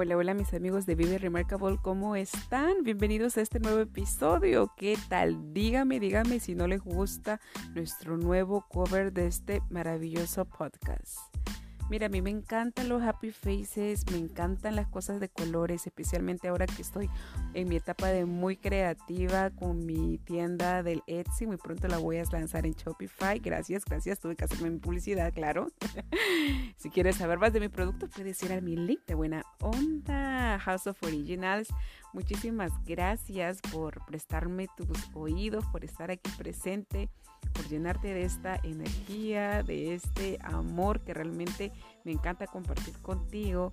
Hola, hola mis amigos de Vive Remarkable, ¿cómo están? Bienvenidos a este nuevo episodio. ¿Qué tal? Dígame, dígame si no les gusta nuestro nuevo cover de este maravilloso podcast. Mira, a mí me encantan los happy faces, me encantan las cosas de colores, especialmente ahora que estoy en mi etapa de muy creativa con mi tienda del Etsy. Muy pronto la voy a lanzar en Shopify. Gracias, gracias. Tuve que hacerme mi publicidad, claro. si quieres saber más de mi producto, puedes ir a mi link de buena onda, House of Originals. Muchísimas gracias por prestarme tus oídos, por estar aquí presente por llenarte de esta energía, de este amor que realmente me encanta compartir contigo.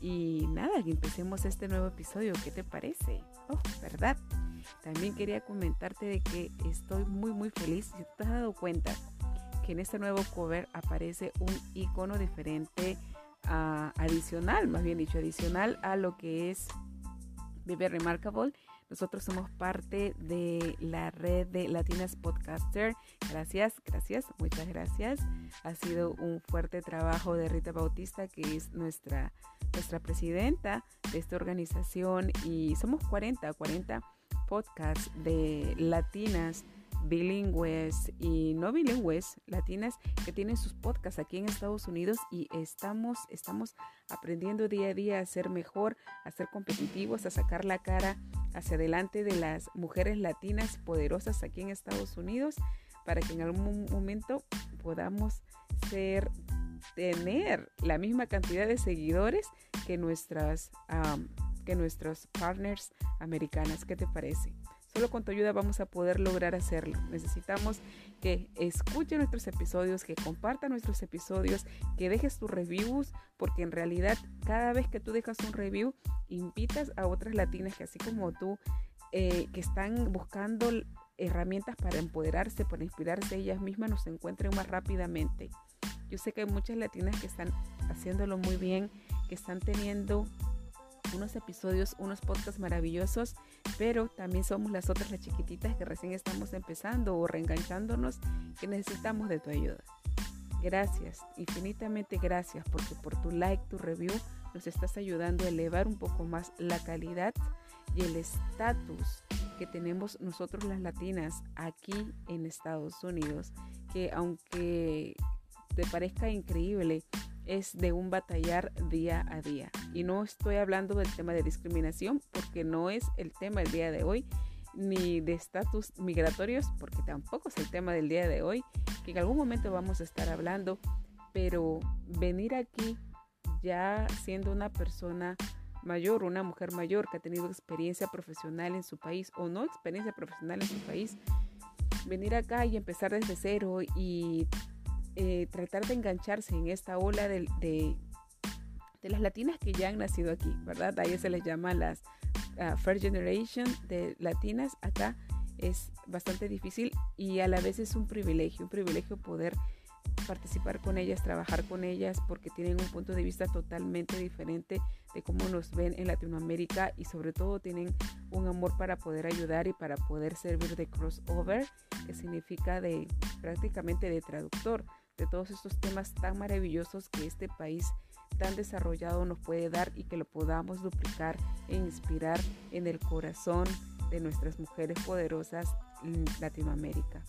Y nada, que empecemos este nuevo episodio. ¿Qué te parece? Oh, ¿verdad? También quería comentarte de que estoy muy muy feliz. Si te has dado cuenta que en este nuevo cover aparece un icono diferente uh, adicional, más bien dicho, adicional a lo que es Vive Remarkable nosotros somos parte de la red de Latinas Podcaster. Gracias, gracias, muchas gracias. Ha sido un fuerte trabajo de Rita Bautista, que es nuestra, nuestra presidenta de esta organización. Y somos 40, 40 podcasts de latinas bilingües y no bilingües latinas que tienen sus podcasts aquí en Estados Unidos y estamos, estamos aprendiendo día a día a ser mejor, a ser competitivos, a sacar la cara hacia adelante de las mujeres latinas poderosas aquí en Estados Unidos para que en algún momento podamos ser tener la misma cantidad de seguidores que nuestras que nuestros partners americanas. ¿Qué te parece? Solo con tu ayuda vamos a poder lograr hacerlo. Necesitamos que escuchen nuestros episodios, que compartan nuestros episodios, que dejes tus reviews, porque en realidad cada vez que tú dejas un review, invitas a otras latinas que así como tú, eh, que están buscando herramientas para empoderarse, para inspirarse ellas mismas, nos encuentren más rápidamente. Yo sé que hay muchas latinas que están haciéndolo muy bien, que están teniendo unos episodios, unos podcasts maravillosos, pero también somos las otras, las chiquititas que recién estamos empezando o reenganchándonos, que necesitamos de tu ayuda. Gracias, infinitamente gracias, porque por tu like, tu review, nos estás ayudando a elevar un poco más la calidad y el estatus que tenemos nosotros las latinas aquí en Estados Unidos, que aunque te parezca increíble, es de un batallar día a día. Y no estoy hablando del tema de discriminación porque no es el tema del día de hoy, ni de estatus migratorios porque tampoco es el tema del día de hoy, que en algún momento vamos a estar hablando, pero venir aquí ya siendo una persona mayor, una mujer mayor que ha tenido experiencia profesional en su país o no experiencia profesional en su país, venir acá y empezar desde cero y eh, tratar de engancharse en esta ola de, de, las latinas que ya han nacido aquí, ¿verdad? Ahí se les llama las uh, First Generation de latinas. Acá es bastante difícil y a la vez es un privilegio, un privilegio poder participar con ellas, trabajar con ellas, porque tienen un punto de vista totalmente diferente de cómo nos ven en Latinoamérica y sobre todo tienen un amor para poder ayudar y para poder servir de crossover, que significa de prácticamente de traductor de todos estos temas tan maravillosos que este país tan desarrollado nos puede dar y que lo podamos duplicar e inspirar en el corazón de nuestras mujeres poderosas en Latinoamérica.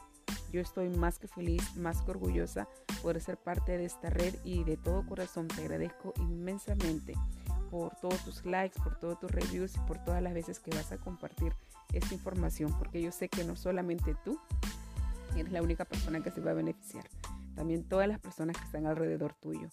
Yo estoy más que feliz, más que orgullosa por ser parte de esta red y de todo corazón te agradezco inmensamente por todos tus likes, por todos tus reviews y por todas las veces que vas a compartir esta información, porque yo sé que no solamente tú eres la única persona que se va a beneficiar también todas las personas que están alrededor tuyo.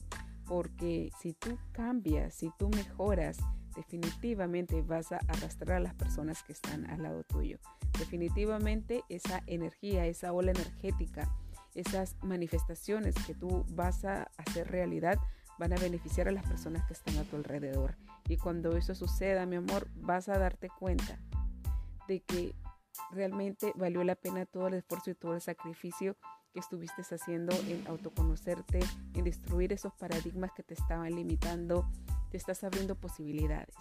Porque si tú cambias, si tú mejoras, definitivamente vas a arrastrar a las personas que están al lado tuyo. Definitivamente esa energía, esa ola energética, esas manifestaciones que tú vas a hacer realidad van a beneficiar a las personas que están a tu alrededor. Y cuando eso suceda, mi amor, vas a darte cuenta de que realmente valió la pena todo el esfuerzo y todo el sacrificio que estuviste haciendo en autoconocerte, en destruir esos paradigmas que te estaban limitando, te estás abriendo posibilidades.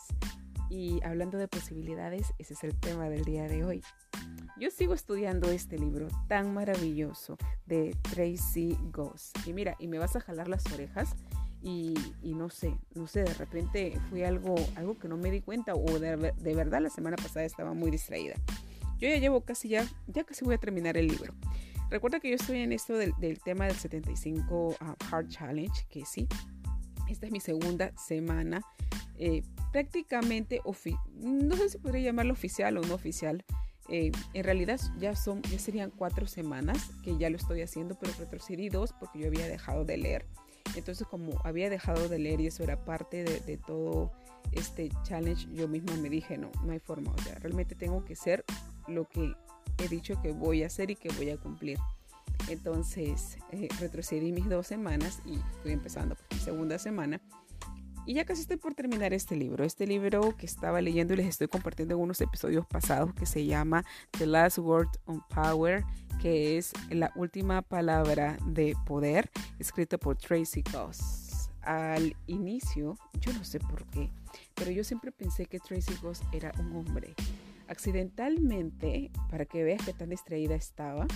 Y hablando de posibilidades, ese es el tema del día de hoy. Yo sigo estudiando este libro tan maravilloso de Tracy Goss. Y mira, y me vas a jalar las orejas. y, no sé, no sé, de repente fue algo, algo que no me di cuenta o de, de verdad la semana pasada estaba muy distraída. Yo ya llevo casi ya, ya casi voy a terminar el libro. Recuerda que yo estoy en esto del, tema del 75 ah, Hard Challenge, que sí, esta es mi segunda semana. Eh, prácticamente, no sé si podría llamarlo oficial o no oficial. Eh, en realidad ya, son, ya serían cuatro semanas que ya lo estoy haciendo, pero retrocedí dos porque yo había dejado de leer. Entonces como había dejado de leer y eso era parte de, de todo este challenge, yo misma me dije, no, no hay forma. O sea, realmente tengo que ser lo que he dicho que voy a hacer y que voy a cumplir. Entonces eh, retrocedí mis dos semanas y estoy empezando por mi segunda semana. Y ya casi estoy por terminar este libro. Este libro que estaba leyendo y les estoy compartiendo en unos episodios pasados que se llama The Last Word on Power, que es la última palabra de poder, escrito por Tracy Goss. Al inicio, yo no sé por qué, pero yo siempre pensé que Tracy Goss era un hombre. Accidentalmente, para que veas que tan distraída estaba,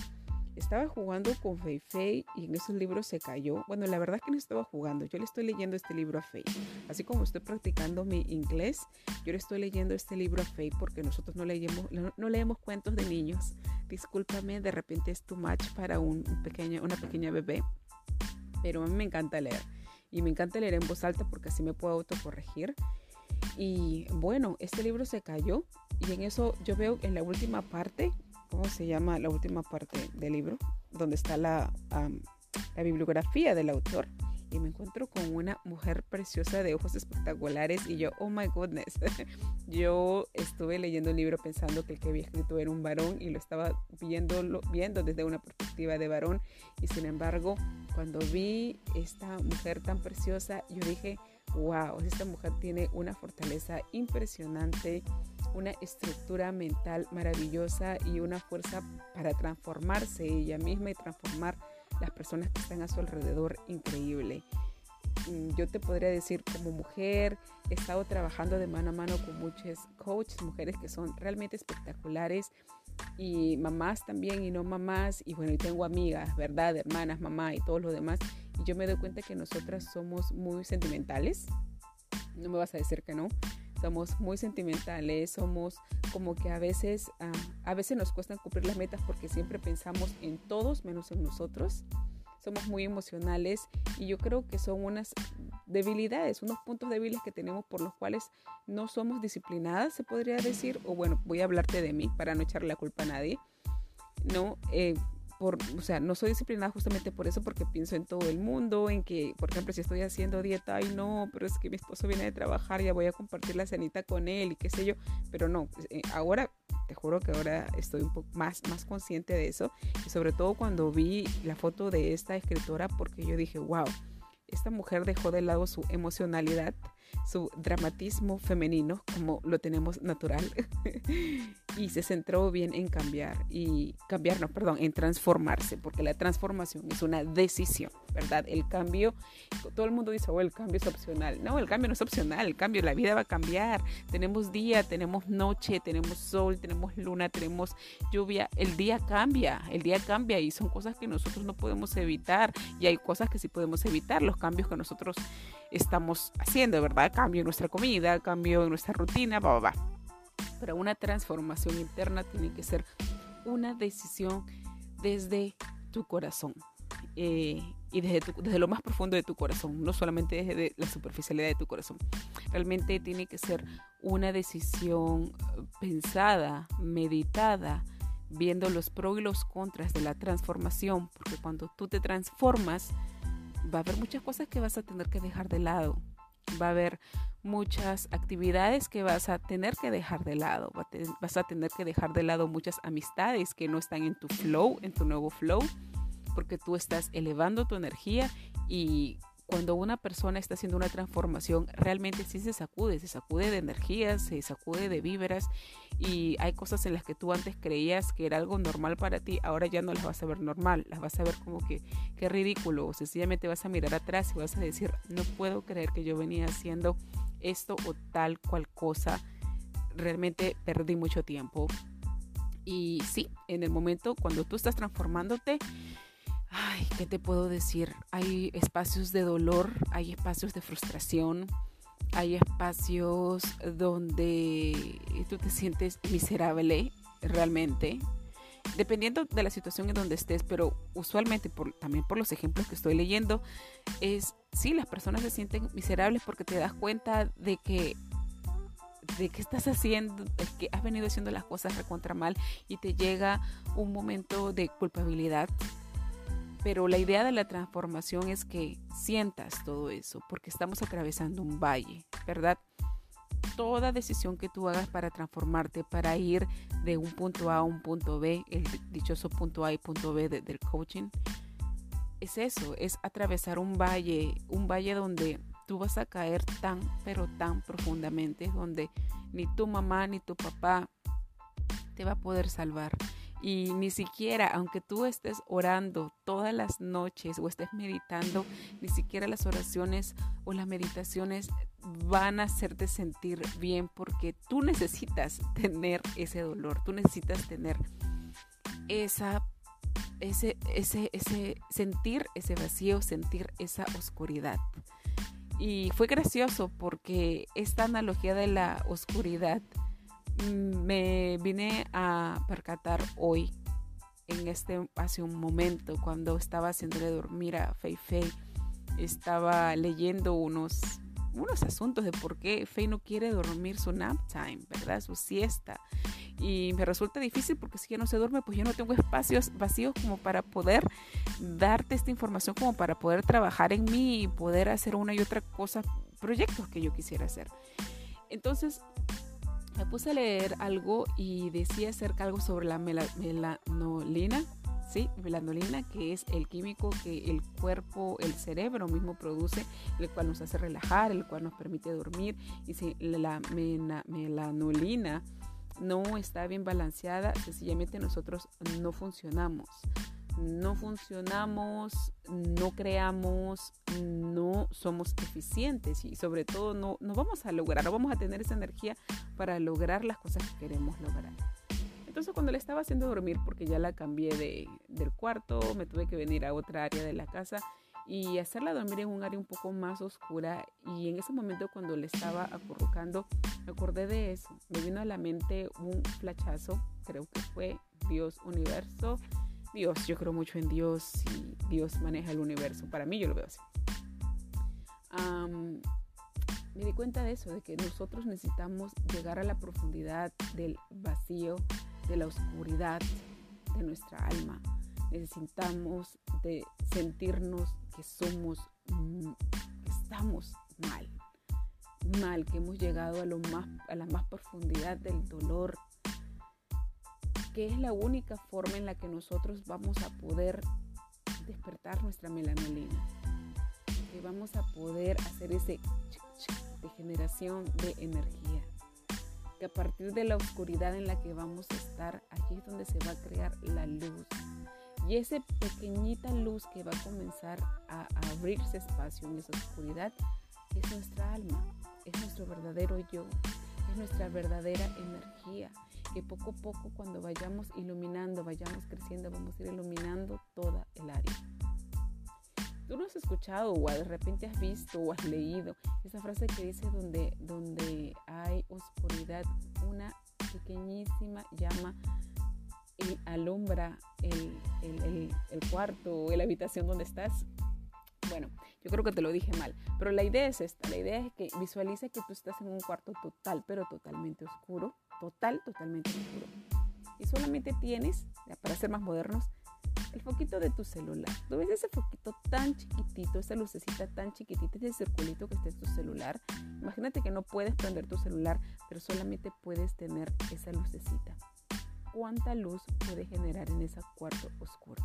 estaba jugando con Fei Fei y en esos libros se cayó. Bueno, la verdad es que no estaba jugando. Yo le estoy leyendo este libro a Fei. Así como estoy practicando mi inglés, yo le estoy leyendo este libro a Fei porque nosotros no leemos, no, leemos cuentos de niños. Discúlpame, de repente es too much para un pequeño, una pequeña bebé. Pero a mí me encanta leer. Y me encanta leer en voz alta porque así me puedo autocorregir. Y bueno, este libro se cayó y en eso yo veo en la última parte ¿cómo se llama la última parte del libro? Donde está la, bibliografía del autor. Y me encuentro con una mujer preciosa de ojos espectaculares y yo, oh my goodness, yo estuve leyendo el libro pensando que el que había escrito era un varón y lo estaba viendo, viendo desde una perspectiva de varón y sin embargo cuando vi esta mujer tan preciosa yo dije, wow, esta mujer tiene una fortaleza impresionante, una estructura mental maravillosa y una fuerza para transformarse ella misma y transformar las personas que están a su alrededor increíble. Mm, yo te podría decir como mujer, he estado trabajando de mano a mano con muchas coaches, mujeres que son realmente espectaculares y mamás también y no mamás y bueno, y tengo amigas, ¿verdad? Hermanas, mamá y todo lo demás. Yo me doy cuenta que nosotras somos muy sentimentales. No me vas a decir que no somos muy sentimentales, somos como que a veces, a veces nos cuesta cumplir las metas porque siempre pensamos en todos menos en nosotros. Somos muy emocionales y yo creo que son unas debilidades, unos puntos débiles que tenemos por los cuales no somos disciplinadas, se podría decir, o bueno, voy a hablarte de mí para no echarle la culpa a nadie. No, eh, o sea, no soy disciplinada justamente por eso, porque pienso en todo el mundo, en que, por ejemplo, si estoy haciendo dieta, ay no, pero es que mi esposo viene de trabajar, ya voy a compartir la cenita con él y qué sé yo, pero no, pues, eh, ahora, te juro que ahora estoy un poco más, más consciente de eso, y sobre todo cuando vi la foto de esta escritora, porque yo dije, wow, esta mujer dejó de lado su emocionalidad, su dramatismo femenino, como lo tenemos natural, y se centró bien en cambiar, y cambiar, no, perdón, en transformarse, porque la transformación es una decisión, ¿verdad? El cambio, todo el mundo dice, oh, el cambio es opcional. No, el cambio no es opcional, el cambio, la vida va a cambiar. Tenemos día, tenemos noche, tenemos sol, tenemos luna, tenemos lluvia. El día cambia, el día cambia y son cosas que nosotros no podemos evitar, y hay cosas que sí podemos evitar, los cambios que nosotros estamos haciendo, ¿verdad? Cambio en nuestra comida, cambio en nuestra rutina, va, va, va. Pero una transformación interna tiene que ser una decisión desde tu corazón. Eh, y desde, desde, lo más profundo de tu corazón, no solamente desde la superficialidad de tu corazón. Realmente tiene que ser una decisión pensada, meditada, viendo los pros y los contras de la transformación, porque cuando tú te transformas, va a haber muchas cosas que vas a tener que dejar de lado. Va a haber muchas actividades que vas a tener que dejar de lado. Vas a tener que dejar de lado muchas amistades que no están en tu flow, en tu nuevo flow, porque tú estás elevando tu energía y cuando una persona está haciendo una transformación, realmente sí se sacude, se sacude de energías, se sacude de víveras y hay cosas en las que tú antes creías que era algo normal para ti, ahora ya no las vas a ver normal, las vas a ver como que qué ridículo, o sencillamente vas a mirar atrás y vas a decir, no puedo creer que yo venía haciendo esto o tal cual cosa, realmente perdí mucho tiempo. Y sí, en el momento cuando tú estás transformándote, ay, ¿qué te puedo decir? Hay espacios de dolor, hay espacios de frustración, hay espacios donde tú te sientes miserable realmente, dependiendo de la situación en donde estés, pero usualmente por, también por los ejemplos que estoy leyendo, es sí, las personas se sienten miserables porque te das cuenta de que de que estás haciendo, de que has venido haciendo las cosas recontra mal y te llega un momento de culpabilidad. Pero la idea de la transformación es que sientas todo eso, porque estamos atravesando un valle, ¿verdad? Toda decisión que tú hagas para transformarte, para ir de un punto A a un punto B, el dichoso punto A y punto B del coaching, es eso, es atravesar un valle, un valle donde tú vas a caer tan, pero tan profundamente, donde ni tu mamá ni tu papá te va a poder salvar. Y ni siquiera, aunque tú estés orando todas las noches o estés meditando, ni siquiera las oraciones o las meditaciones van a hacerte sentir bien porque tú necesitas tener ese dolor, tú necesitas tener esa ese, ese, ese sentir ese vacío, sentir esa oscuridad. Y fue gracioso porque esta analogía de la oscuridad me vine a percatar hoy, en este, hace un momento, cuando estaba haciéndole dormir a Fei Fei. Estaba leyendo unos unos asuntos de por qué Faye no quiere dormir su nap time, ¿verdad? Su siesta. Y me resulta difícil porque si ya no se duerme, pues yo no tengo espacios vacíos como para poder darte esta información, como para poder trabajar en mí y poder hacer una y otra cosa, proyectos que yo quisiera hacer. Entonces, me puse a leer algo y decía acerca algo sobre la melanolina, ¿sí? Melanolina, que es el químico que el cuerpo, el cerebro mismo produce, el cual nos hace relajar, el cual nos permite dormir. Y si la melanolina no está bien balanceada, sencillamente nosotros no funcionamos. No funcionamos, no creamos, no somos eficientes y sobre todo no, no vamos a lograr, no vamos a tener esa energía para lograr las cosas que queremos lograr. Entonces cuando le estaba haciendo dormir, porque ya la cambié de, del cuarto, me tuve que venir a otra área de la casa y hacerla dormir en un área un poco más oscura. Y en ese momento cuando le estaba acurrucando, me acordé de eso. Me vino a la mente un flachazo, creo que fue Dios universo. Dios, yo creo mucho en Dios y Dios maneja el universo. Para mí yo lo veo así. me di cuenta de eso, de que nosotros necesitamos llegar a la profundidad del vacío de la oscuridad de nuestra alma. Necesitamos de sentirnos que somos, mm, que estamos mal, mal, que hemos llegado a, lo más, a la más profundidad del dolor, que es la única forma en la que nosotros vamos a poder despertar nuestra melanolina, que vamos a poder hacer ese de generación de energía. Que a partir de la oscuridad en la que vamos a estar, allí es donde se va a crear la luz. Y esa pequeñita luz que va a comenzar a, abrirse espacio en esa oscuridad es nuestra alma, es nuestro verdadero yo, es nuestra verdadera energía, que poco a poco cuando vayamos iluminando, vayamos creciendo, vamos a ir iluminando toda el área. Tú no has escuchado o de repente has visto o has leído esa frase que dice donde, donde hay oscuridad, una pequeñísima llama y alumbra el, el, el, cuarto o la habitación donde estás. Bueno, yo creo que te lo dije mal, pero la idea es esta, la idea es que visualiza que tú estás en un cuarto total, pero totalmente oscuro, total, totalmente oscuro. Y solamente tienes, para ser más modernos, el foquito de tu celular. ¿Tú ves ese foquito tan chiquitito, esa lucecita tan chiquitita, ese circulito que está en tu celular? Imagínate que no puedes prender tu celular, pero solamente puedes tener esa lucecita. ¿Cuánta luz puede generar en ese cuarto oscuro?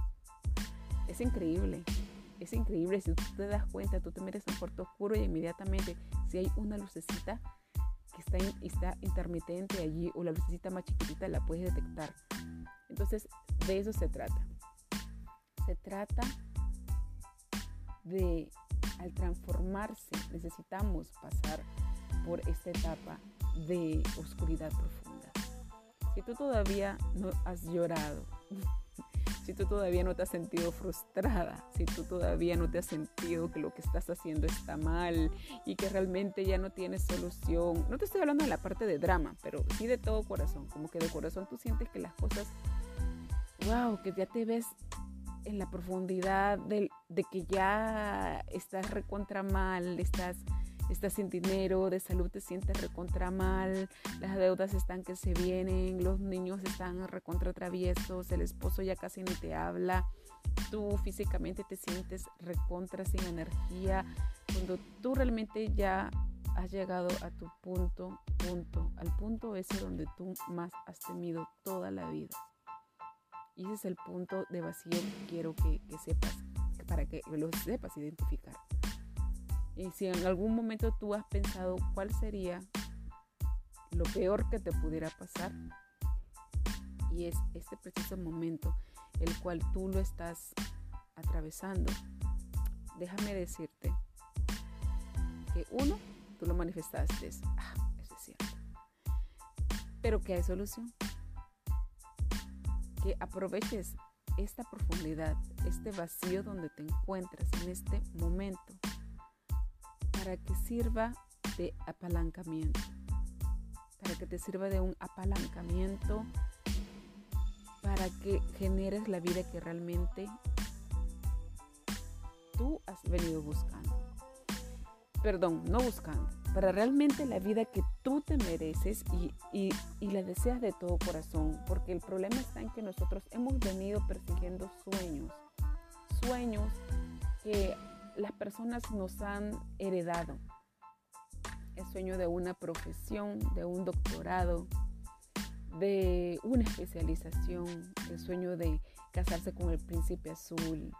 Es increíble. Es increíble. Si tú te das cuenta, tú te metes en un cuarto oscuro y inmediatamente, si hay una lucecita que está, está intermitente allí o la lucecita más chiquitita, la puedes detectar. Entonces, de eso se trata. Se trata de, al transformarse, necesitamos pasar por esta etapa de oscuridad profunda. Si tú todavía no has llorado, tú todavía no te has sentido frustrada, si tú todavía no te has sentido que lo que estás haciendo está mal y que realmente ya no tienes solución. No te estoy hablando de la parte de drama, pero sí de todo corazón, como que de corazón tú sientes que las cosas, wow, que ya te ves en la profundidad de, de que ya estás recontra mal, estás estás sin dinero, de salud te sientes recontra mal, las deudas están que se vienen, los niños están recontra traviesos, el esposo ya casi ni te habla, tú físicamente te sientes recontra sin energía, cuando tú realmente ya has llegado a tu punto, punto, al punto ese donde tú más has temido toda la vida. Y ese es el punto de vacío que quiero que, que sepas, para que lo sepas identificar. Y si en algún momento tú has pensado cuál sería lo peor que te pudiera pasar, y es este preciso momento el cual tú lo estás atravesando, déjame decirte que uno, tú lo manifestaste, ah, eso es cierto, pero que hay solución, que aproveches esta profundidad, este vacío donde te encuentras en este momento para que sirva de apalancamiento, para que te sirva de un apalancamiento, para que generes la vida que realmente tú has venido buscando. Perdón, no buscando, para realmente la vida que tú te mereces y, y, la deseas de todo corazón, porque el problema está en que nosotros hemos venido persiguiendo sueños, sueños que las personas nos han heredado. El sueño de una profesión, de un doctorado, de una especialización, el sueño de casarse con el príncipe azul,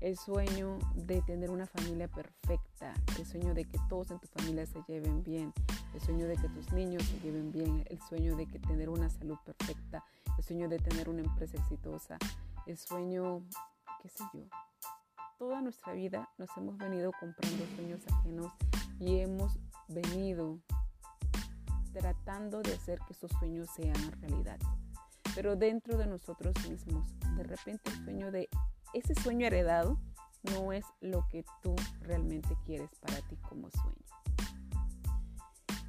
el sueño de tener una familia perfecta, el sueño de que todos en tu familia se lleven bien, el sueño de que tus niños se lleven bien, el sueño de que tener una salud perfecta, el sueño de tener una empresa exitosa, el sueño, qué sé yo, toda nuestra vida nos hemos venido comprando sueños ajenos y hemos venido tratando de hacer que esos sueños sean realidad. Pero dentro de nosotros mismos, de repente el sueño de ese sueño heredado no es lo que tú realmente quieres para ti como sueño.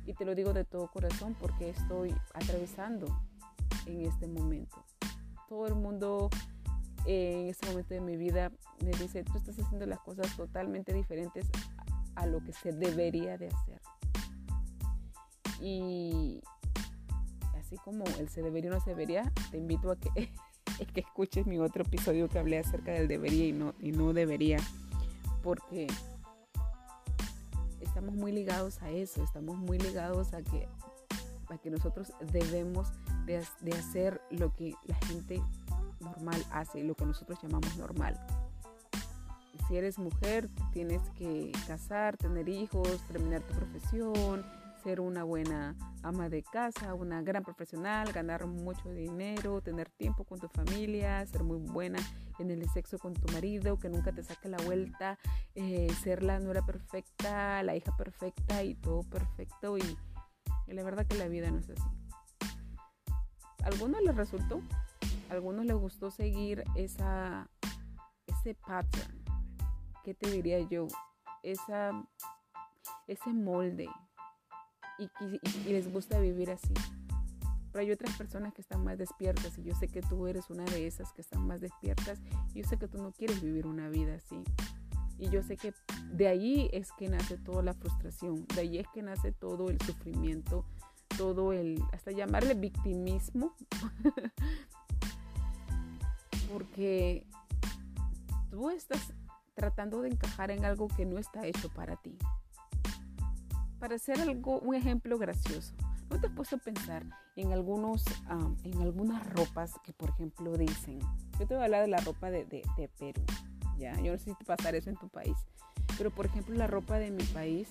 Y te lo digo de todo corazón porque estoy atravesando en este momento. Todo el mundo en este momento de mi vida me dice, tú estás haciendo las cosas totalmente diferentes a lo que se debería de hacer. Y así como el se debería o no se debería, te invito a que, que escuches mi otro episodio que hablé acerca del debería y no, y no debería, porque estamos muy ligados a eso, estamos muy ligados a que, a que nosotros debemos de, de hacer lo que la gente normal hace, lo que nosotros llamamos normal. Si eres mujer, tienes que casar, tener hijos, terminar tu profesión, ser una buena ama de casa, una gran profesional, ganar mucho dinero, tener tiempo con tu familia, ser muy buena en el sexo con tu marido, que nunca te saque la vuelta, eh, ser la nuera perfecta, la hija perfecta y todo perfecto. Y, la verdad que la vida no es así. ¿A algunos les resultó? Algunos les gustó seguir esa, ese pattern, ¿qué te diría yo? Esa, ese molde y, les gusta vivir así. Pero hay otras personas que están más despiertas y yo sé que tú eres una de esas que están más despiertas y yo sé que tú no quieres vivir una vida así. Y yo sé que de ahí es que nace toda la frustración, de ahí es que nace todo el sufrimiento, todo el, hasta llamarle victimismo, porque tú estás tratando de encajar en algo que no está hecho para ti. Para hacer algo, un ejemplo gracioso, ¿no te has puesto a pensar en, algunos, en algunas ropas que, por ejemplo, dicen, yo te voy a hablar de la ropa de, de Perú, ¿ya? Yo no sé si te pasar eso en tu país, pero por ejemplo la ropa de mi país,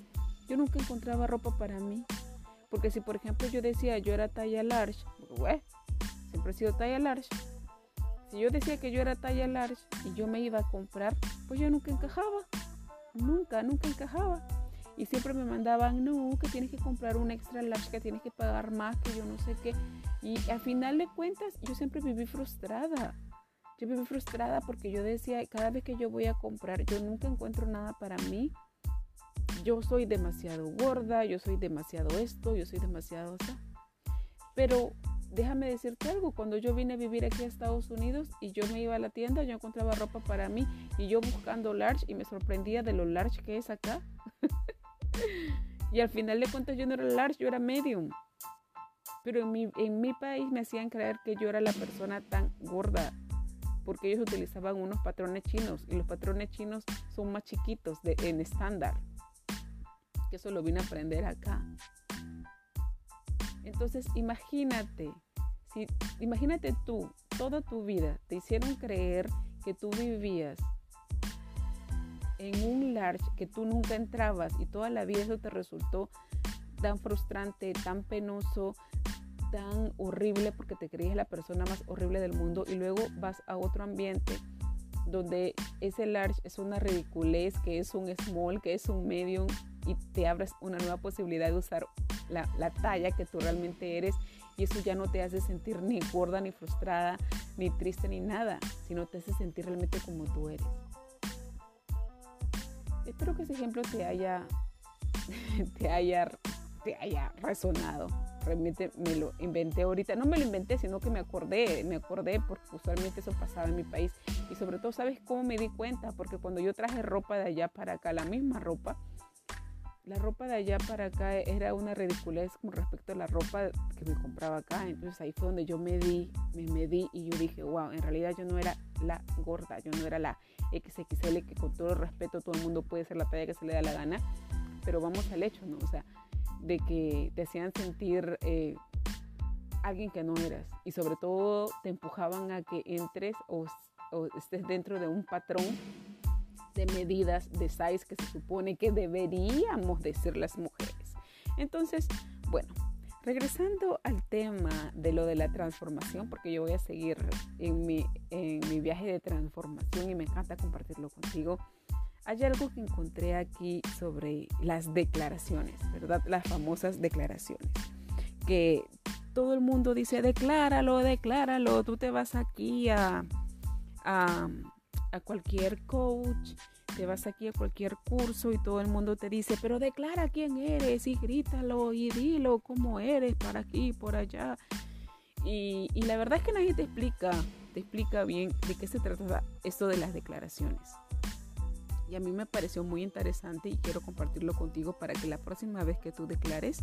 yo nunca encontraba ropa para mí, porque si por ejemplo yo decía yo era talla large, bueno, siempre he sido talla large, si yo decía que yo era talla large y yo me iba a comprar, pues yo nunca encajaba. Nunca, nunca encajaba. Y siempre me mandaban, no, que tienes que comprar un extra large, que tienes que pagar más, que yo no sé qué. Y al final de cuentas, yo siempre viví frustrada. Yo viví frustrada porque yo decía, cada vez que yo voy a comprar, yo nunca encuentro nada para mí. Yo soy demasiado gorda, yo soy demasiado esto, yo soy demasiado eso. Pero déjame decirte algo, cuando yo vine a vivir aquí a Estados Unidos y yo me iba a la tienda, yo encontraba ropa para mí y yo buscando large y me sorprendía de lo large que es acá. y al final de cuentas yo no era large, yo era medium. Pero en mi, en mi país me hacían creer que yo era la persona tan gorda porque ellos utilizaban unos patrones chinos y los patrones chinos son más chiquitos de, en estándar. Que eso lo vine a aprender acá. Entonces, imagínate, si, imagínate tú, toda tu vida te hicieron creer que tú vivías en un large que tú nunca entrabas y toda la vida eso te resultó tan frustrante, tan penoso, tan horrible porque te creías la persona más horrible del mundo y luego vas a otro ambiente donde ese large es una ridiculez, que es un small, que es un medium y te abres una nueva posibilidad de usar la, la, talla que tú realmente eres y eso ya no te hace sentir ni gorda, ni frustrada, ni triste, ni nada, sino te hace sentir realmente como tú eres. Espero que ese ejemplo te haya, te haya, te haya resonado realmente me lo inventé ahorita. No me lo inventé, sino que me acordé, me acordé porque usualmente eso pasaba en mi país. Y sobre todo, ¿sabes cómo me di cuenta? Porque cuando yo traje ropa de allá para acá, la misma ropa, la ropa de allá para acá era una ridiculez con respecto a la ropa que me compraba acá. Entonces ahí fue donde yo me di, me medí y yo dije, wow, en realidad yo no era la gorda, yo no era la XXL, que con todo el respeto todo el mundo puede ser la talla que se le da la gana. Pero vamos al hecho, ¿no? O sea, de que te hacían sentir eh, alguien que no eras y sobre todo te empujaban a que entres o, estés dentro de un patrón de medidas de size que se supone que deberíamos decir las mujeres. Entonces, bueno, regresando al tema de lo de la transformación, porque yo voy a seguir en mi, en mi viaje de transformación y me encanta compartirlo contigo hay algo que encontré aquí sobre las declaraciones, ¿verdad? Las famosas declaraciones. Que todo el mundo dice, decláralo, decláralo, tú te vas aquí a, a, cualquier coach, te vas aquí a cualquier curso y todo el mundo te dice, pero declara quién eres y grítalo y dilo cómo eres para aquí por allá. Y, y la verdad es que nadie te explica, te explica bien de qué se trata esto de las declaraciones y a mí me pareció muy interesante y quiero compartirlo contigo para que la próxima vez que tú declares,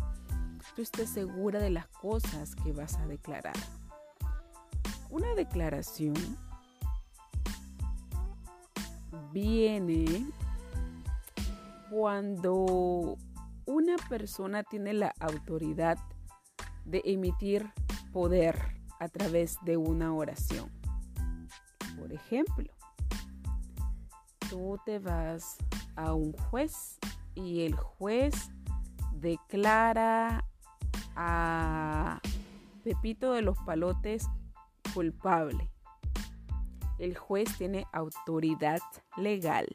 tú estés segura de las cosas que vas a declarar. Una declaración viene cuando una persona tiene la autoridad de emitir poder a través de una oración. Por ejemplo, tú te vas a un juez y el juez declara a Pepito de los Palotes culpable. El juez tiene autoridad legal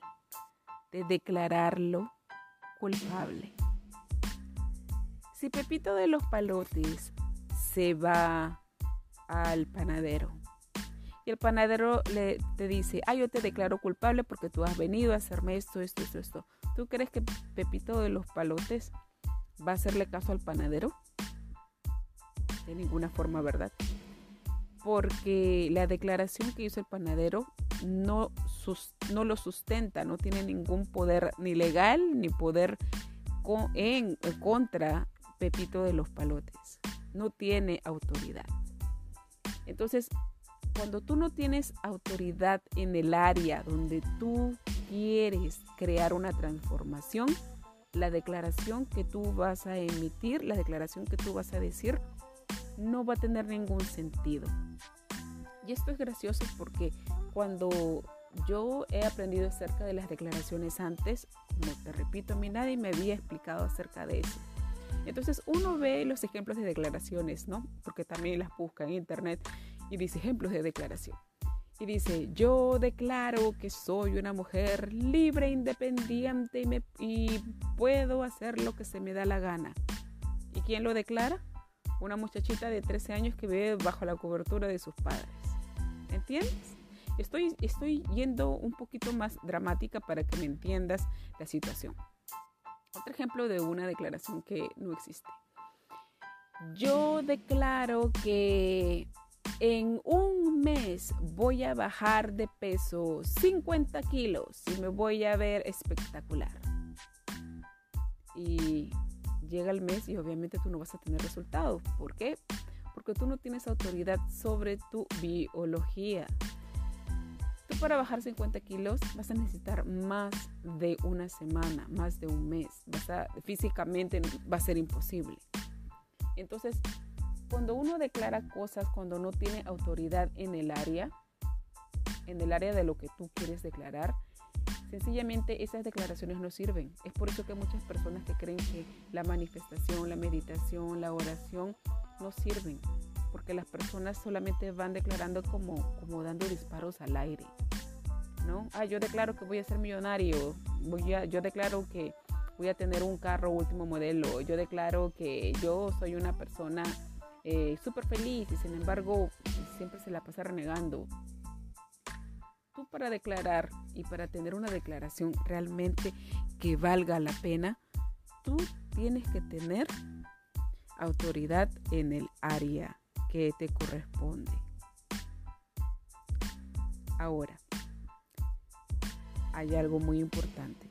de declararlo culpable. Si Pepito de los Palotes se va al panadero y el panadero le, te dice, ah, yo te declaro culpable porque tú has venido a hacerme esto, esto, esto, esto. ¿Tú crees que Pepito de los Palotes va a hacerle caso al panadero? De ninguna forma, ¿verdad? Porque la declaración que hizo el panadero no, lo sustenta, no tiene ningún poder ni legal ni poder en, contra Pepito de los Palotes. No tiene autoridad. Entonces, cuando tú no tienes autoridad en el área donde tú quieres crear una transformación, la declaración que tú vas a emitir, la declaración que tú vas a decir, no va a tener ningún sentido. Y esto es gracioso porque cuando yo he aprendido acerca de las declaraciones antes, como te repito, a mí nadie me había explicado acerca de eso. Entonces uno ve los ejemplos de declaraciones, ¿no? Porque también las busca en internet y dice ejemplos de declaración. Y dice, yo declaro que soy una mujer libre, independiente y, me, y puedo hacer lo que se me da la gana. ¿Y quién lo declara? Una muchachita de 13 años que vive bajo la cobertura de sus padres. ¿Entiendes? Estoy, estoy yendo un poquito más dramática para que me entiendas la situación. Otro ejemplo de una declaración que no existe. Yo declaro que en un mes voy a bajar de peso 50 kilos y me voy a ver espectacular. Y llega el mes y obviamente tú no vas a tener resultados. ¿Por qué? Porque tú no tienes autoridad sobre tu biología. Tú para bajar 50 kilos vas a necesitar más de una semana, más de un mes. Vas a, físicamente va a ser imposible. Entonces, cuando uno declara cosas, cuando no tiene autoridad en el área, en el área de lo que tú quieres declarar, sencillamente esas declaraciones no sirven. Es por eso que muchas personas que creen que la manifestación, la meditación, la oración no sirven, porque las personas solamente van declarando como, como dando disparos al aire. ¿no? Ah, yo declaro que voy a ser millonario, yo declaro que voy a tener un carro último modelo, yo declaro que yo soy una persona eh, súper feliz y sin embargo siempre se la pasa renegando. Tú para declarar y para tener una declaración realmente que valga la pena, tú tienes que tener autoridad en el área que te corresponde. Ahora, hay algo muy importante.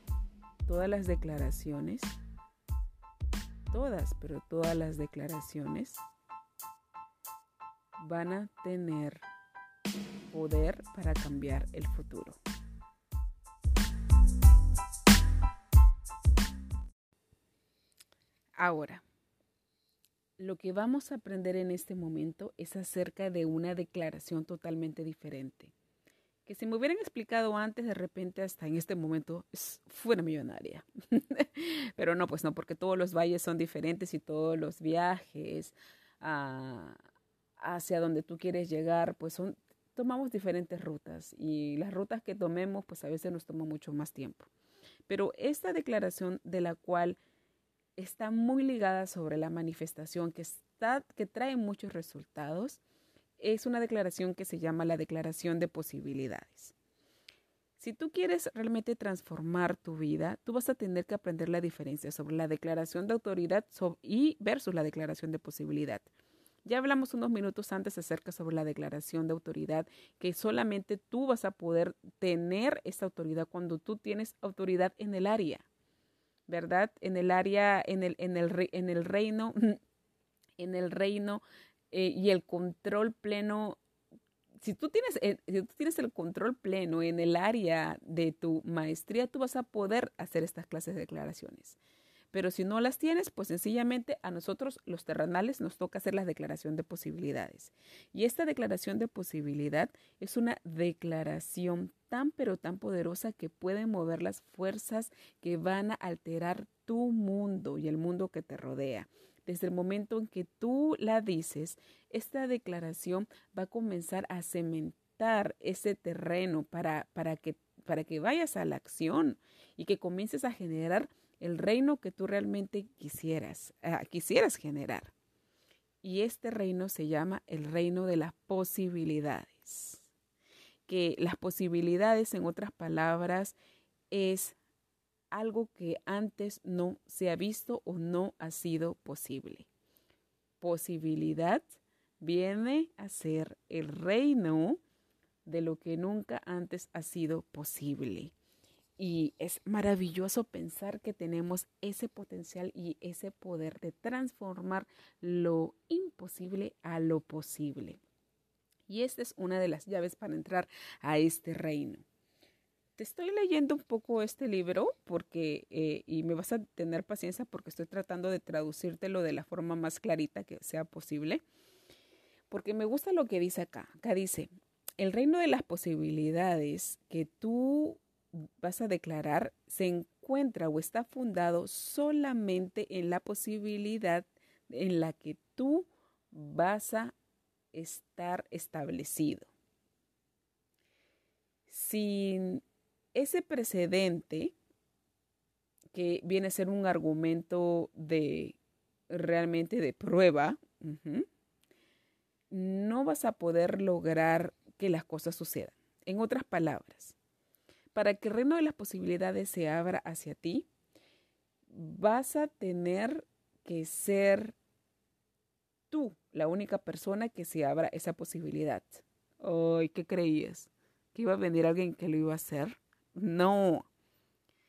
Todas las declaraciones, todas, pero todas las declaraciones van a tener poder para cambiar el futuro. Ahora, lo que vamos a aprender en este momento es acerca de una declaración totalmente diferente. Que si me hubieran explicado antes, de repente hasta en este momento fuera millonaria. Pero no, pues no, porque todos los valles son diferentes y todos los viajes, ah, hacia donde tú quieres llegar, pues son, tomamos diferentes rutas y las rutas que tomemos, pues a veces nos toma mucho más tiempo. Pero esta declaración de la cual está muy ligada sobre la manifestación que, está, que trae muchos resultados, es una declaración que se llama la declaración de posibilidades. Si tú quieres realmente transformar tu vida, tú vas a tener que aprender la diferencia sobre la declaración de autoridad y versus la declaración de posibilidad. Ya hablamos unos minutos antes acerca sobre la declaración de autoridad, que solamente tú vas a poder tener esa autoridad cuando tú tienes autoridad en el área, ¿verdad? En el área, en el, en el, en el reino, en el reino eh, y el control pleno. Si tú, tienes, eh, si tú tienes el control pleno en el área de tu maestría, tú vas a poder hacer estas clases de declaraciones. Pero si no las tienes, pues sencillamente a nosotros los terrenales nos toca hacer la declaración de posibilidades. Y esta declaración de posibilidad es una declaración tan pero tan poderosa que puede mover las fuerzas que van a alterar tu mundo y el mundo que te rodea. Desde el momento en que tú la dices, esta declaración va a comenzar a cementar ese terreno para, para, que, para que vayas a la acción y que comiences a generar el reino que tú realmente quisieras, ah, quisieras generar. Y este reino se llama el reino de las posibilidades. Que las posibilidades, en otras palabras, es algo que antes no se ha visto o no ha sido posible. Posibilidad viene a ser el reino de lo que nunca antes ha sido posible. Y es maravilloso pensar que tenemos ese potencial y ese poder de transformar lo imposible a lo posible. Y esta es una de las llaves para entrar a este reino. Te estoy leyendo un poco este libro porque, eh, y me vas a tener paciencia porque estoy tratando de traducírtelo de la forma más clarita que sea posible, porque me gusta lo que dice acá. Acá dice, el reino de las posibilidades que tú vas a declarar se encuentra o está fundado solamente en la posibilidad en la que tú vas a estar establecido. Sin ese precedente, que viene a ser un argumento de realmente de prueba, no vas a poder lograr que las cosas sucedan. En otras palabras, para que el reino de las posibilidades se abra hacia ti, vas a tener que ser tú la única persona que se abra esa posibilidad. ¿qué creías? ¿Que iba a venir alguien que lo iba a hacer? No.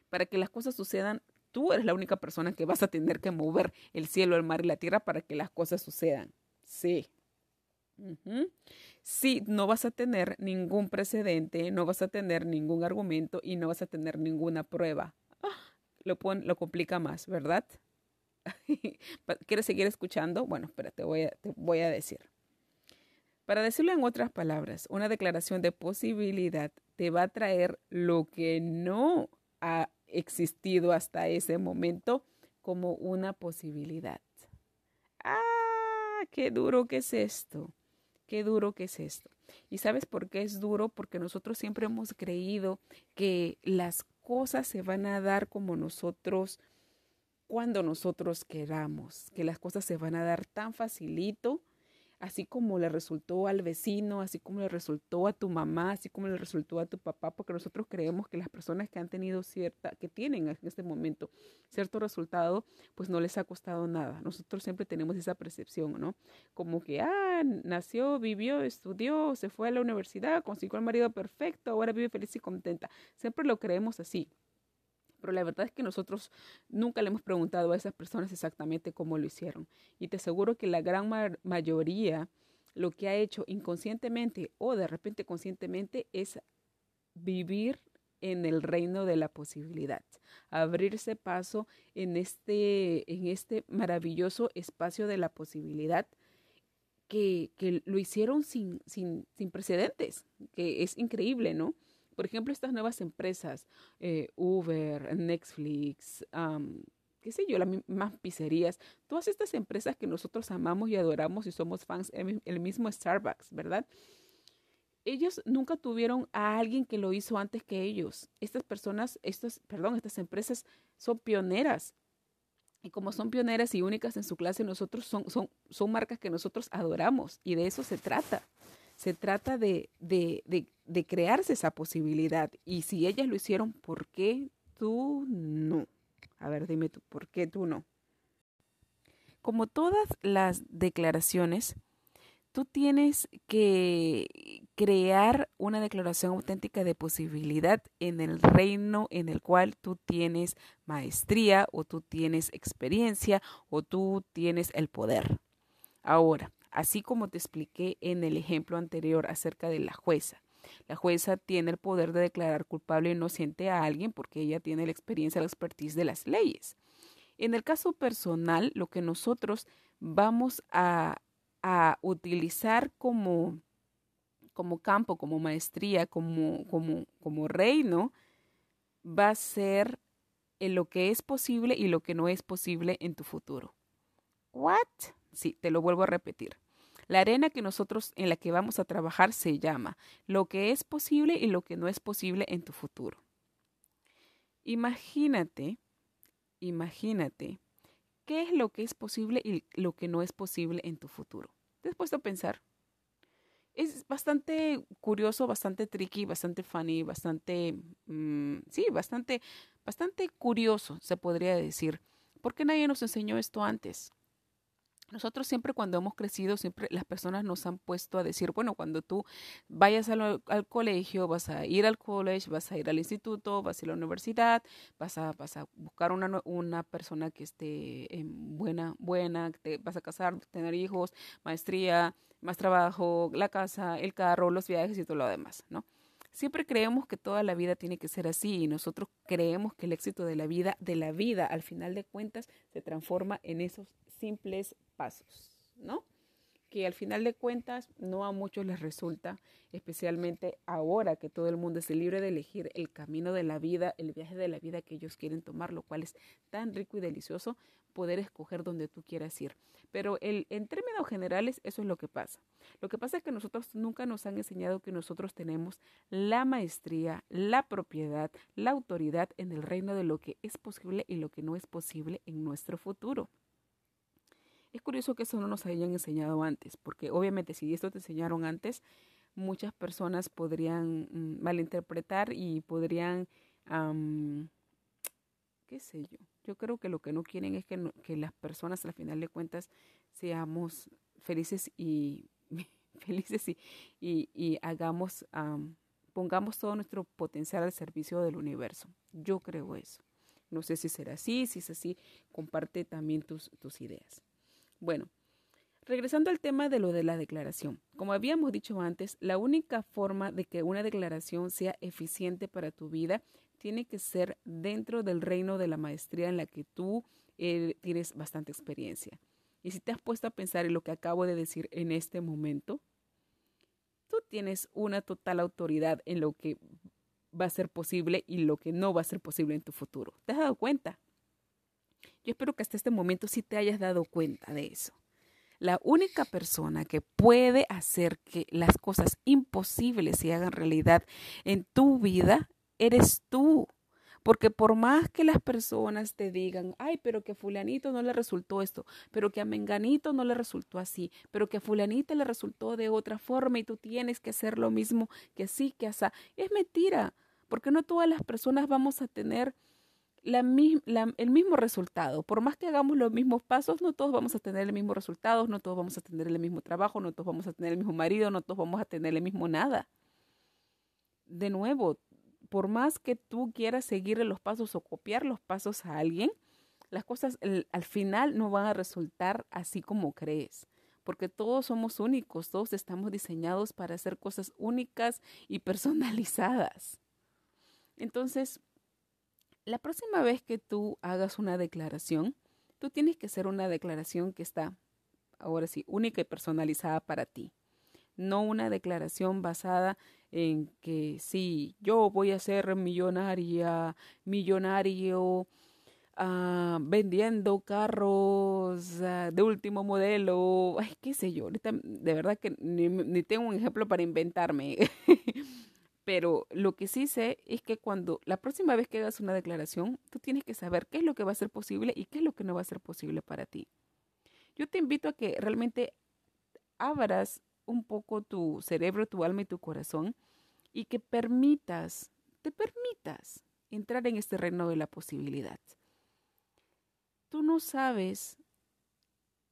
Para que las cosas sucedan, tú eres la única persona que vas a tener que mover el cielo, el mar y la tierra para que las cosas sucedan. Sí. Sí, no vas a tener ningún precedente, no vas a tener ningún argumento y no vas a tener ninguna prueba. Lo, lo complica más, ¿verdad? ¿Quieres seguir escuchando? Bueno, espérate, voy te voy a decir. Para decirlo en otras palabras, una declaración de posibilidad te va a traer lo que no ha existido hasta ese momento como una posibilidad. ¡Ah! ¡Qué duro que es esto! ¡Qué duro que es esto! ¿Y sabes por qué es duro? Porque nosotros siempre hemos creído que las cosas se van a dar como nosotros cuando nosotros queramos, que las cosas se van a dar tan facilito, así como le resultó al vecino, así como le resultó a tu mamá, así como le resultó a tu papá, porque nosotros creemos que las personas que han tenido cierta, que tienen en este momento cierto resultado, pues no les ha costado nada. Nosotros siempre tenemos esa percepción, ¿no? Como que, ah, nació, vivió, estudió, se fue a la universidad, consiguió el marido perfecto, ahora vive feliz y contenta. Siempre lo creemos así. Pero la verdad es que nosotros nunca le hemos preguntado a esas personas exactamente cómo lo hicieron. Y te aseguro que la gran mayoría lo que ha hecho inconscientemente o de repente conscientemente es vivir en el reino de la posibilidad, abrirse paso en este, en este maravilloso espacio de la posibilidad que, que lo hicieron sin, sin, sin precedentes, que es increíble, ¿no? Por ejemplo, estas nuevas empresas, eh, Uber, Netflix, qué sé yo, las más pizzerías, todas estas empresas que nosotros amamos y adoramos y somos fans, el mismo Starbucks, ¿verdad? Ellos nunca tuvieron a alguien que lo hizo antes que ellos. Estas personas, estas, perdón, estas empresas son pioneras. Y como son pioneras y únicas en su clase, nosotros son, son, son marcas que nosotros adoramos y de eso se trata. Se trata de, de, de, de crearse esa posibilidad. Y si ellas lo hicieron, ¿por qué tú no? A ver, dime tú, ¿por qué tú no? Como todas las declaraciones, tú tienes que crear una declaración auténtica de posibilidad en el reino en el cual tú tienes maestría o tú tienes experiencia o tú tienes el poder. Ahora, así como te expliqué en el ejemplo anterior acerca de la jueza. La jueza tiene el poder de declarar culpable o inocente a alguien porque ella tiene la experiencia, la expertise de las leyes. En el caso personal, lo que nosotros vamos a, a utilizar como, como campo, como maestría, como, como, como reino, va a ser en lo que es posible y lo que no es posible en tu futuro. ¿What? Sí, te lo vuelvo a repetir. La arena que nosotros en la que vamos a trabajar se llama lo que es posible y lo que no es posible en tu futuro. Imagínate, imagínate, ¿qué es lo que es posible y lo que no es posible en tu futuro? ¿Te has puesto a pensar? Es bastante curioso, bastante tricky, bastante funny, bastante, mm, sí, bastante, bastante curioso, se podría decir. ¿Por qué nadie nos enseñó esto antes? Nosotros siempre cuando hemos crecido, siempre las personas nos han puesto a decir, bueno, cuando tú vayas al, colegio, vas a ir al college, vas a ir al instituto, vas a ir a la universidad, vas a, vas a buscar una, una persona que esté buena, buena, te vas a casar, tener hijos, maestría, más trabajo, la casa, el carro, los viajes y todo lo demás, ¿no? Siempre creemos que toda la vida tiene que ser así y nosotros creemos que el éxito de la vida, de la vida, al final de cuentas, se transforma en esos simples pasos, ¿no? Que al final de cuentas no a muchos les resulta, especialmente ahora que todo el mundo es libre de elegir el camino de la vida, el viaje de la vida que ellos quieren tomar, lo cual es tan rico y delicioso poder escoger donde tú quieras ir. Pero el, en términos generales, eso es lo que pasa. Lo que pasa es que nosotros nunca nos han enseñado que nosotros tenemos la maestría, la propiedad, la autoridad en el reino de lo que es posible y lo que no es posible en nuestro futuro. Es curioso que eso no nos hayan enseñado antes, porque obviamente si esto te enseñaron antes, muchas personas podrían mm, malinterpretar y podrían, qué sé yo, yo creo que lo que no quieren es que, las personas al final de cuentas seamos felices y felices y, hagamos, pongamos todo nuestro potencial al servicio del universo. Yo creo eso. No sé si será así, si es así, comparte también tus ideas. Bueno, regresando al tema de lo de la declaración. Como habíamos dicho antes, la única forma de que una declaración sea eficiente para tu vida tiene que ser dentro del reino de la maestría en la que tú eh, tienes bastante experiencia. Y si te has puesto a pensar en lo que acabo de decir en este momento, tú tienes una total autoridad en lo que va a ser posible y lo que no va a ser posible en tu futuro. ¿Te has dado cuenta? Yo espero que hasta este momento sí te hayas dado cuenta de eso. La única persona que puede hacer que las cosas imposibles se hagan realidad en tu vida eres tú. Porque por más que las personas te digan, ay, pero que fulanito no le resultó esto, pero que a menganito no le resultó así, pero que a fulanita le resultó de otra forma y tú tienes que hacer lo mismo que así, que así, es mentira porque no todas las personas vamos a tener el mismo resultado. Por más que hagamos los mismos pasos, no todos vamos a tener el mismo resultado, no todos vamos a tener el mismo trabajo, no todos vamos a tener el mismo marido, no todos vamos a tener el mismo nada. De nuevo, por más que tú quieras seguirle los pasos o copiar los pasos a alguien, las cosas al final no van a resultar así como crees, porque todos somos únicos, todos estamos diseñados para hacer cosas únicas y personalizadas. Entonces, la próxima vez que tú hagas una declaración, tú tienes que hacer una declaración que está, ahora sí, única y personalizada para ti. No una declaración basada en que sí, yo voy a ser millonaria, millonario, ah, vendiendo carros ah, de último modelo, ay, qué sé yo, de verdad que ni tengo un ejemplo para inventarme. Pero lo que sí sé es que cuando la próxima vez que hagas una declaración, tú tienes que saber qué es lo que va a ser posible y qué es lo que no va a ser posible para ti. Yo te invito a que realmente abras un poco tu cerebro, tu alma y tu corazón y que permitas, te permitas entrar en este reino de la posibilidad. Tú no sabes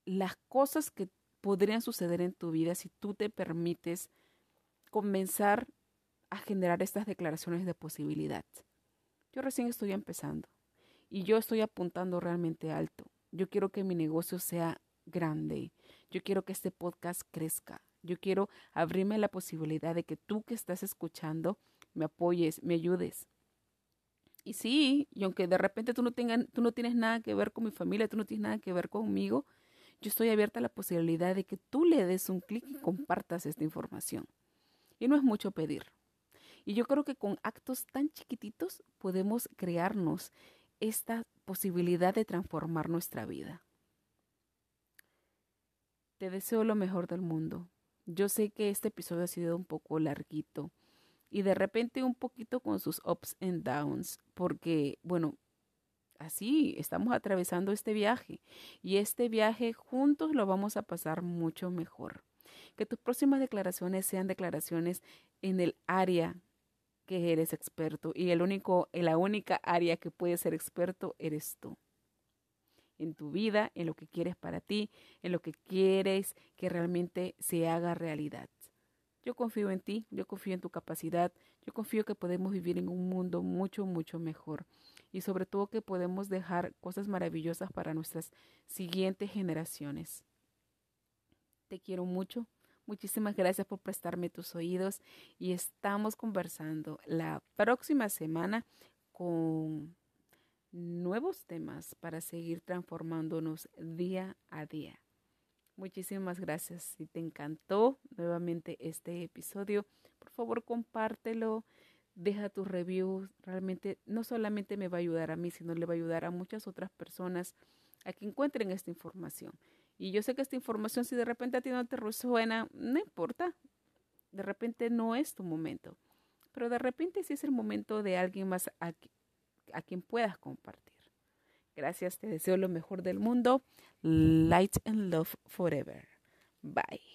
las cosas que podrían suceder en tu vida si tú te permites comenzar a generar estas declaraciones de posibilidad. Yo recién estoy empezando y yo estoy apuntando realmente alto. Yo quiero que mi negocio sea grande. Yo quiero que este podcast crezca. Yo quiero abrirme la posibilidad de que tú que estás escuchando me apoyes, me ayudes. Y sí, y aunque de repente tú no, tengas, tú no tienes nada que ver con mi familia, tú no tienes nada que ver conmigo, yo estoy abierta a la posibilidad de que tú le des un clic y compartas esta información. Y no es mucho pedir. Y yo creo que con actos tan chiquititos podemos crearnos esta posibilidad de transformar nuestra vida. Te deseo lo mejor del mundo. Yo sé que este episodio ha sido un poco larguito y de repente un poquito con sus ups and downs, porque, bueno, así estamos atravesando este viaje y este viaje juntos lo vamos a pasar mucho mejor. Que tus próximas declaraciones sean declaraciones en el área que eres experto y el único, la única área que puedes ser experto eres tú. En tu vida, en lo que quieres para ti, en lo que quieres que realmente se haga realidad. Yo confío en ti, yo confío en tu capacidad, yo confío que podemos vivir en un mundo mucho, mucho mejor y sobre todo que podemos dejar cosas maravillosas para nuestras siguientes generaciones. Te quiero mucho. Muchísimas gracias por prestarme tus oídos y estamos conversando la próxima semana con nuevos temas para seguir transformándonos día a día. Muchísimas gracias. Si te encantó nuevamente este episodio, por favor compártelo, deja tus reviews. Realmente no solamente me va a ayudar a mí, sino le va a ayudar a muchas otras personas a que encuentren esta información. Y yo sé que esta información, si de repente a ti no te resuena, no importa. De repente no es tu momento. Pero de repente sí es el momento de alguien más a, a quien puedas compartir. Gracias, te deseo lo mejor del mundo. Light and love forever. Bye.